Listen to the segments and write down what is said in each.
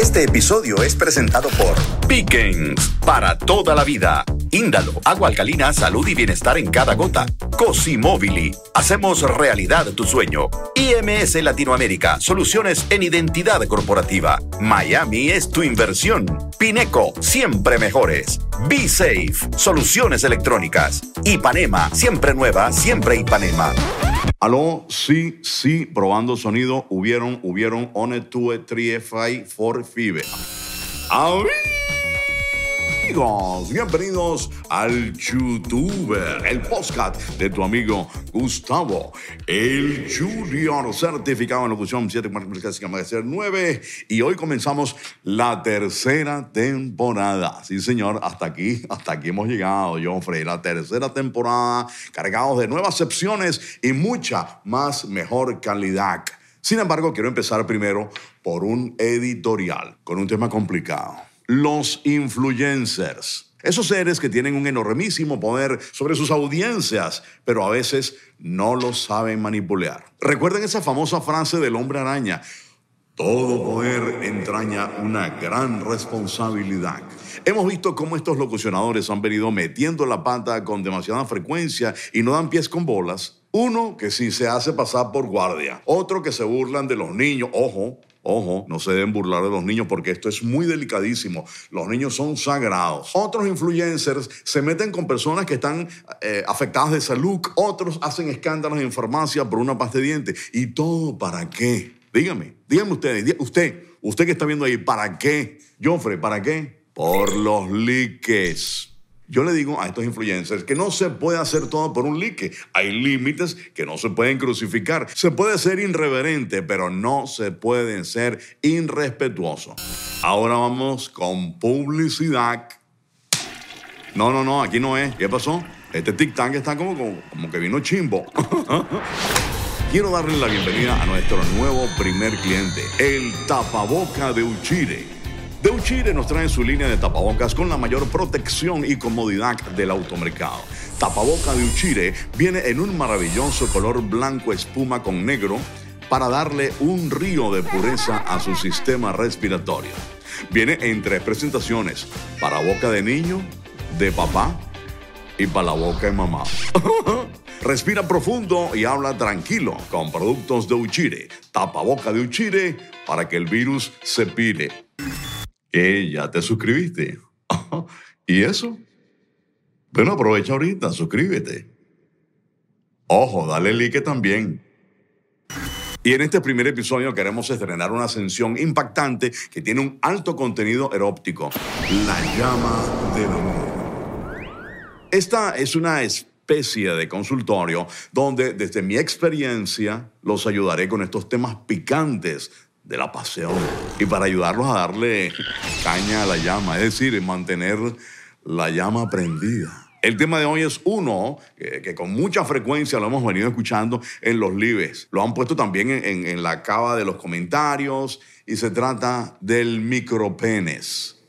Este episodio es presentado por Pickens, para toda la vida. Índalo, agua alcalina, salud y bienestar en cada gota. Cosimobili, hacemos realidad tu sueño. IMS Latinoamérica, soluciones en identidad corporativa. Miami es tu inversión. Pineco, siempre mejores. Be Safe, soluciones electrónicas. Ipanema, siempre nueva, siempre Ipanema. Aló, sí, sí, probando sonido. Hubieron, hubieron, one, two, three, five, four, five. Amigos, bienvenidos al YouTuber, el podcast de tu amigo Gustavo, el Junior, certificado en locución 7 y hoy comenzamos la tercera temporada. Sí, señor, hasta aquí, hasta aquí hemos llegado, Joffrey, la tercera temporada, cargados de nuevas secciones y mucha más mejor calidad. Sin embargo, quiero empezar primero por un editorial con un tema complicado los influencers. Esos seres que tienen un enormísimo poder sobre sus audiencias, pero a veces no lo saben manipular. Recuerden esa famosa frase del hombre araña. Todo poder entraña una gran responsabilidad. Hemos visto cómo estos locucionadores han venido metiendo la pata con demasiada frecuencia y no dan pies con bolas. Uno que sí se hace pasar por guardia. Otro que se burlan de los niños. Ojo, Ojo, no se deben burlar de los niños porque esto es muy delicadísimo. Los niños son sagrados. Otros influencers se meten con personas que están eh, afectadas de salud. Otros hacen escándalos en farmacia por una pasta de dientes. ¿Y todo para qué? Dígame, dígame ustedes, usted, usted que está viendo ahí, ¿para qué? Joffrey, ¿para qué? Por los likes. Yo le digo a estos influencers que no se puede hacer todo por un like. Hay límites que no se pueden crucificar. Se puede ser irreverente, pero no se puede ser irrespetuoso. Ahora vamos con publicidad. No, no, no, aquí no es. ¿Qué pasó? Este tic-tac está como, como, como que vino chimbo. Quiero darle la bienvenida a nuestro nuevo primer cliente, el tapaboca de Uchire. De Uchire nos trae su línea de tapabocas con la mayor protección y comodidad del automercado. Tapaboca de Uchire viene en un maravilloso color blanco espuma con negro para darle un río de pureza a su sistema respiratorio. Viene en tres presentaciones, para boca de niño, de papá y para la boca de mamá. Respira profundo y habla tranquilo con productos de Uchire. Tapaboca de Uchire para que el virus se pire que ya te suscribiste. ¿Y eso? Bueno, aprovecha ahorita, suscríbete. Ojo, dale like también. Y en este primer episodio queremos estrenar una ascensión impactante que tiene un alto contenido eróptico. La llama del amor. Esta es una especie de consultorio donde desde mi experiencia los ayudaré con estos temas picantes de la pasión y para ayudarlos a darle caña a la llama, es decir, mantener la llama prendida. El tema de hoy es uno que, con mucha frecuencia lo hemos venido escuchando en los lives. Lo han puesto también en, en la cava de los comentarios y se trata del micropenes.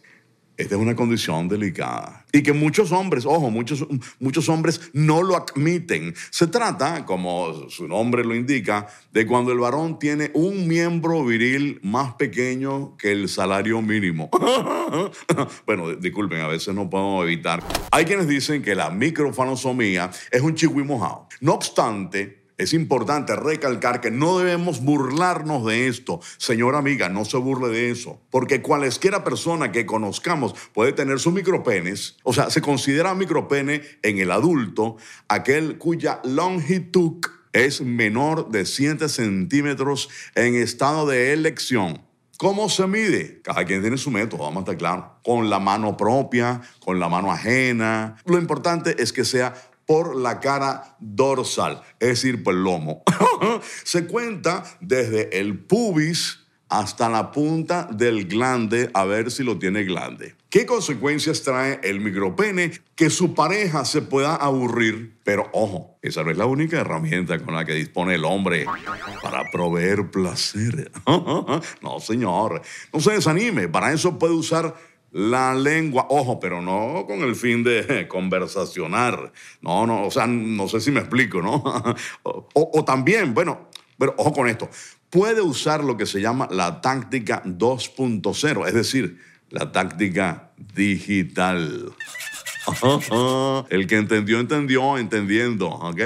Esta es una condición delicada. Y que muchos hombres, ojo, muchos, muchos hombres no lo admiten. Se trata, como su nombre lo indica, de cuando el varón tiene un miembro viril más pequeño que el salario mínimo. bueno, disculpen, a veces no puedo evitar. Hay quienes dicen que la microfanosomía es un chihui mojado. No obstante, es importante recalcar que no debemos burlarnos de esto. Señora amiga, no se burle de eso. Porque cualesquiera persona que conozcamos puede tener su micropenes. O sea, se considera micropene en el adulto aquel cuya longitud es menor de 7 centímetros en estado de elección. ¿Cómo se mide? Cada quien tiene su método, vamos a estar claros. Con la mano propia, con la mano ajena. Lo importante es que sea por la cara dorsal, es decir, por el lomo. Se cuenta desde el pubis hasta la punta del glande a ver si lo tiene glande. ¿Qué consecuencias trae el micropene? Que su pareja se pueda aburrir, pero ojo, esa no es la única herramienta con la que dispone el hombre para proveer placer. no, señor, no se desanime, para eso puede usar la lengua, ojo, pero no con el fin de conversacionar. No, no, o sea, no sé si me explico, ¿no? o, también, bueno, pero ojo con esto. puede usar lo que se llama la táctica 2.0, es decir, la táctica digital. El que entendió, entendió, entendiendo, ¿ok?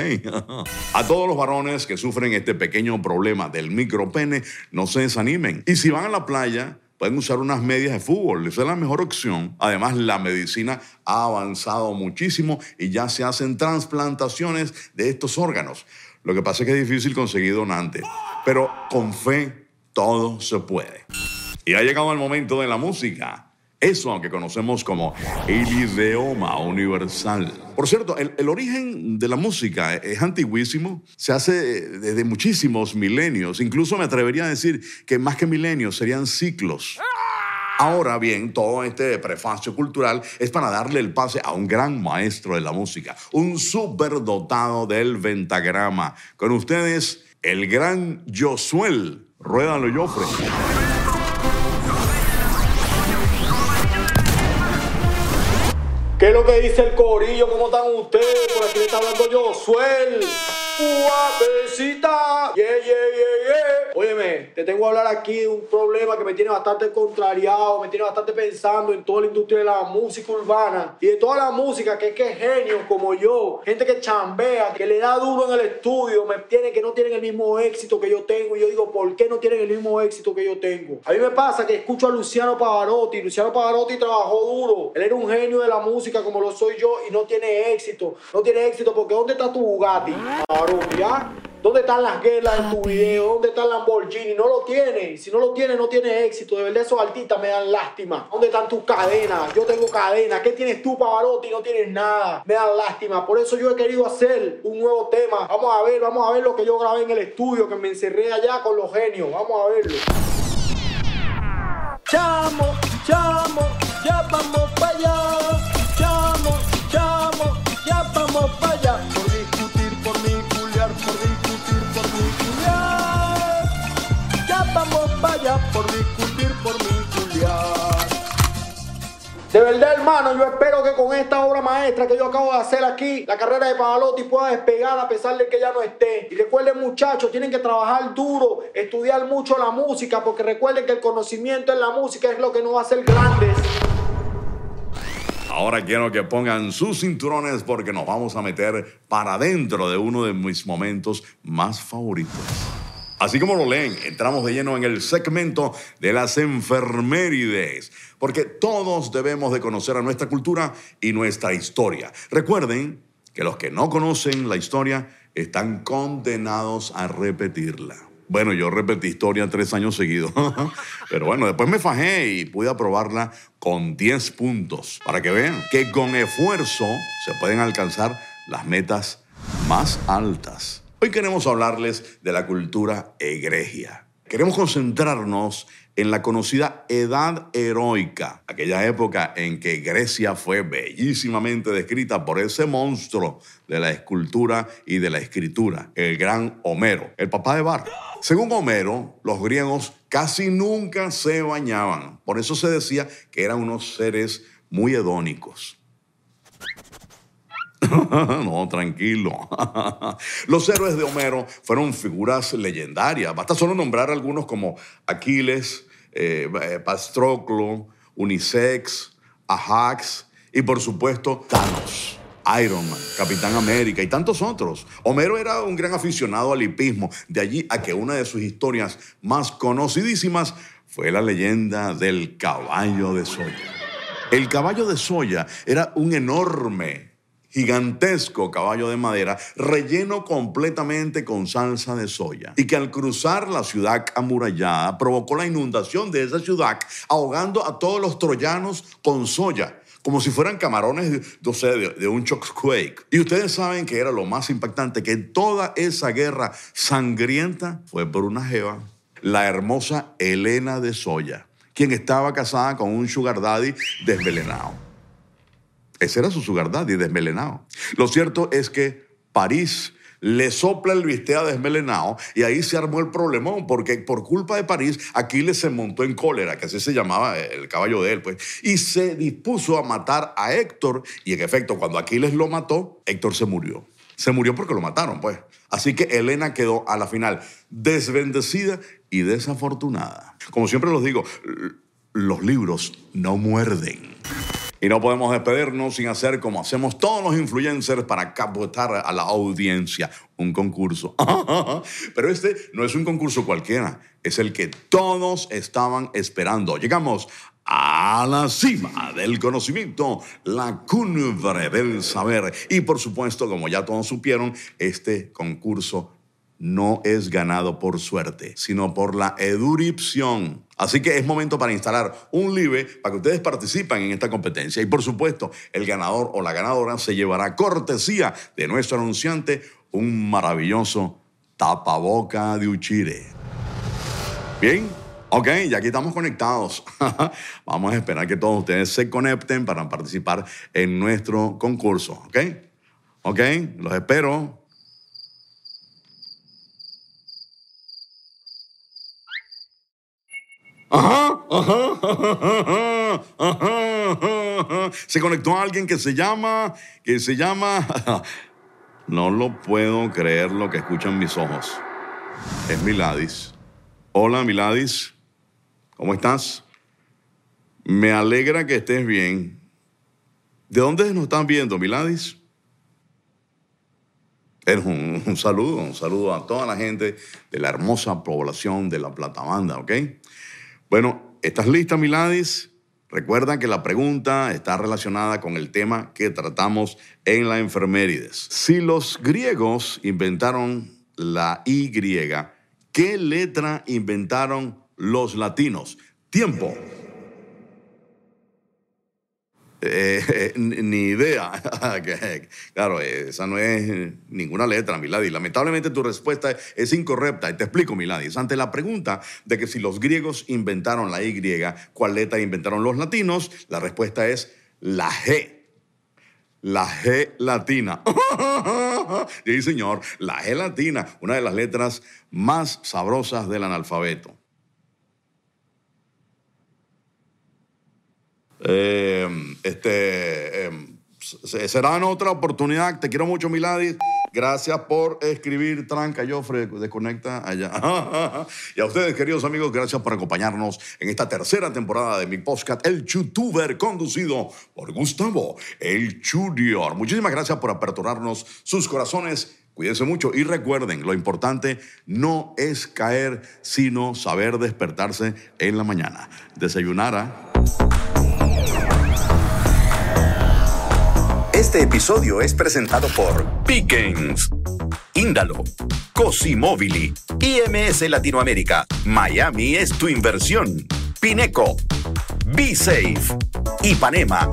A todos los varones que sufren este pequeño problema del micropene, no se desanimen. Y si van a la playa, pueden usar unas medias de fútbol, esa es la mejor opción. Además, la medicina ha avanzado muchísimo y ya se hacen trasplantaciones de estos órganos. Lo que pasa es que es difícil conseguir donantes, pero con fe todo se puede. Y ha llegado el momento de la música. Eso que conocemos como el idioma universal. Por cierto, el, origen de la música es antiguísimo, se hace desde muchísimos milenios, incluso me atrevería a decir que más que milenios serían ciclos. Ahora bien, todo este prefacio cultural es para darle el pase a un gran maestro de la música, un superdotado del ventagrama. Con ustedes, el gran Josuel. Ruédalo, Jofre. ¿Qué es lo que dice el corillo? ¿Cómo están ustedes? Por aquí le está hablando yo, Suel. Guapecita. Yeah, yeah, yeah, yeah. Óyeme, te tengo a hablar aquí de un problema que me tiene bastante contrariado, me tiene bastante pensando en toda la industria de la música urbana y de toda la música que es que genios como yo, gente que chambea, que le da duro en el estudio, me tiene que no tienen el mismo éxito que yo tengo y yo digo, ¿por qué no tienen el mismo éxito que yo tengo? A mí me pasa que escucho a Luciano Pavarotti, Luciano Pavarotti trabajó duro, él era un genio de la música como lo soy yo y no tiene éxito, no tiene éxito porque ¿dónde está tu Bugatti? ¿Dónde están las guerras en tu video? ¿Dónde está el Lamborghini? No lo tiene. Si no lo tiene, no tiene éxito. De verdad, esos artistas me dan lástima. ¿Dónde están tus cadenas? Yo tengo cadenas. ¿Qué tienes tú, Pavarotti? No tienes nada. Me dan lástima. Por eso yo he querido hacer un nuevo tema. Vamos a ver, vamos a ver lo que yo grabé en el estudio, que me encerré allá con los genios. Vamos a verlo. Chamo, chamo, ya vamos para allá. Verdad, hermano, yo espero que con esta obra maestra que yo acabo de hacer aquí, la carrera de Pavarotti pueda despegar a pesar de que ya no esté. Y recuerden, muchachos, tienen que trabajar duro, estudiar mucho la música, porque recuerden que el conocimiento en la música es lo que nos va a hacer grandes. Ahora quiero que pongan sus cinturones porque nos vamos a meter para dentro de uno de mis momentos más favoritos. Así como lo leen, entramos de lleno en el segmento de las enfermerides, porque todos debemos de conocer a nuestra cultura y nuestra historia. Recuerden que los que no conocen la historia están condenados a repetirla. Bueno, yo repetí historia tres años seguidos, pero bueno, después me fajé y pude aprobarla con 10 puntos, para que vean que con esfuerzo se pueden alcanzar las metas más altas. Hoy queremos hablarles de la cultura egregia. Queremos concentrarnos en la conocida Edad Heroica, aquella época en que Grecia fue bellísimamente descrita por ese monstruo de la escultura y de la escritura, el gran Homero, el papá de Bar. Según Homero, los griegos casi nunca se bañaban, por eso se decía que eran unos seres muy hedónicos. no, tranquilo. Los héroes de Homero fueron figuras legendarias. Basta solo nombrar algunos como Aquiles, eh, Pastroclo, Unisex, Ajax y por supuesto Thanos. Iron Man, Capitán América y tantos otros. Homero era un gran aficionado al hipismo, de allí a que una de sus historias más conocidísimas fue la leyenda del caballo de Soya. El caballo de Soya era un enorme gigantesco caballo de madera relleno completamente con salsa de soya y que al cruzar la ciudad amurallada provocó la inundación de esa ciudad ahogando a todos los troyanos con soya como si fueran camarones no de, un shockquake. Y ustedes saben que era lo más impactante, que toda esa guerra sangrienta fue por una jeva, la hermosa Elena de Soya, quien estaba casada con un sugar daddy desvelenado. Ese era su sugar daddy desmelenado. Lo cierto es que París le sopla el vistea desmelenado y ahí se armó el problemón porque por culpa de París Aquiles se montó en cólera, que así se llamaba el caballo de él, pues, y se dispuso a matar a Héctor y en efecto cuando Aquiles lo mató, Héctor se murió. Se murió porque lo mataron, pues. Así que Elena quedó a la final desbendecida y desafortunada. Como siempre los digo, los libros no muerden. Y no podemos despedirnos sin hacer como hacemos todos los influencers para captar a la audiencia. Un concurso. Pero este no es un concurso cualquiera, es el que todos estaban esperando. Llegamos a la cima del conocimiento, la cumbre del saber. Y por supuesto, como ya todos supieron, este concurso no es ganado por suerte, sino por la eduripción. Así que es momento para instalar un LIBE para que ustedes participen en esta competencia. Y por supuesto, el ganador o la ganadora se llevará cortesía de nuestro anunciante un maravilloso tapaboca de Uchire. Bien, ok, ya aquí estamos conectados. Vamos a esperar que todos ustedes se conecten para participar en nuestro concurso. Ok, ok, los espero. Ajá, ajá, ajá, Se conectó alguien que se llama, que se llama, no lo puedo creer lo que escuchan mis ojos. Es Miladis. Hola Miladis, ¿cómo estás? Me alegra que estés bien. ¿De dónde nos están viendo, Miladis? Un, un saludo, un saludo a toda la gente de la hermosa población de la Platabanda, ¿ok? Bueno, ¿estás lista, Miladis? Recuerda que la pregunta está relacionada con el tema que tratamos en la enfermerides. Si los griegos inventaron la Y, ¿qué letra inventaron los latinos? Tiempo. Eh, ni idea. claro, esa no es ninguna letra, Miladi. Lamentablemente tu respuesta es incorrecta. Y te explico, Miladi. Ante la pregunta de que si los griegos inventaron la Y, ¿cuál letra inventaron los latinos? La respuesta es la G. La G latina. sí, señor, la G latina, una de las letras más sabrosas del analfabeto. Eh, este, eh, será en otra oportunidad. Te quiero mucho, Miladis. Gracias por escribir, Tranca, Jofre, desconecta allá. y a ustedes, queridos amigos, gracias por acompañarnos en esta tercera temporada de mi podcast, El YouTuber, conducido por Gustavo, el Junior. Muchísimas gracias por aperturarnos sus corazones. Cuídense mucho y recuerden, lo importante no es caer, sino saber despertarse en la mañana. Desayunara. Este episodio es presentado por Pickens, Índalo, Cosimóvili, IMS Latinoamérica, Miami es tu inversión, Pineco, Be Safe, Ipanema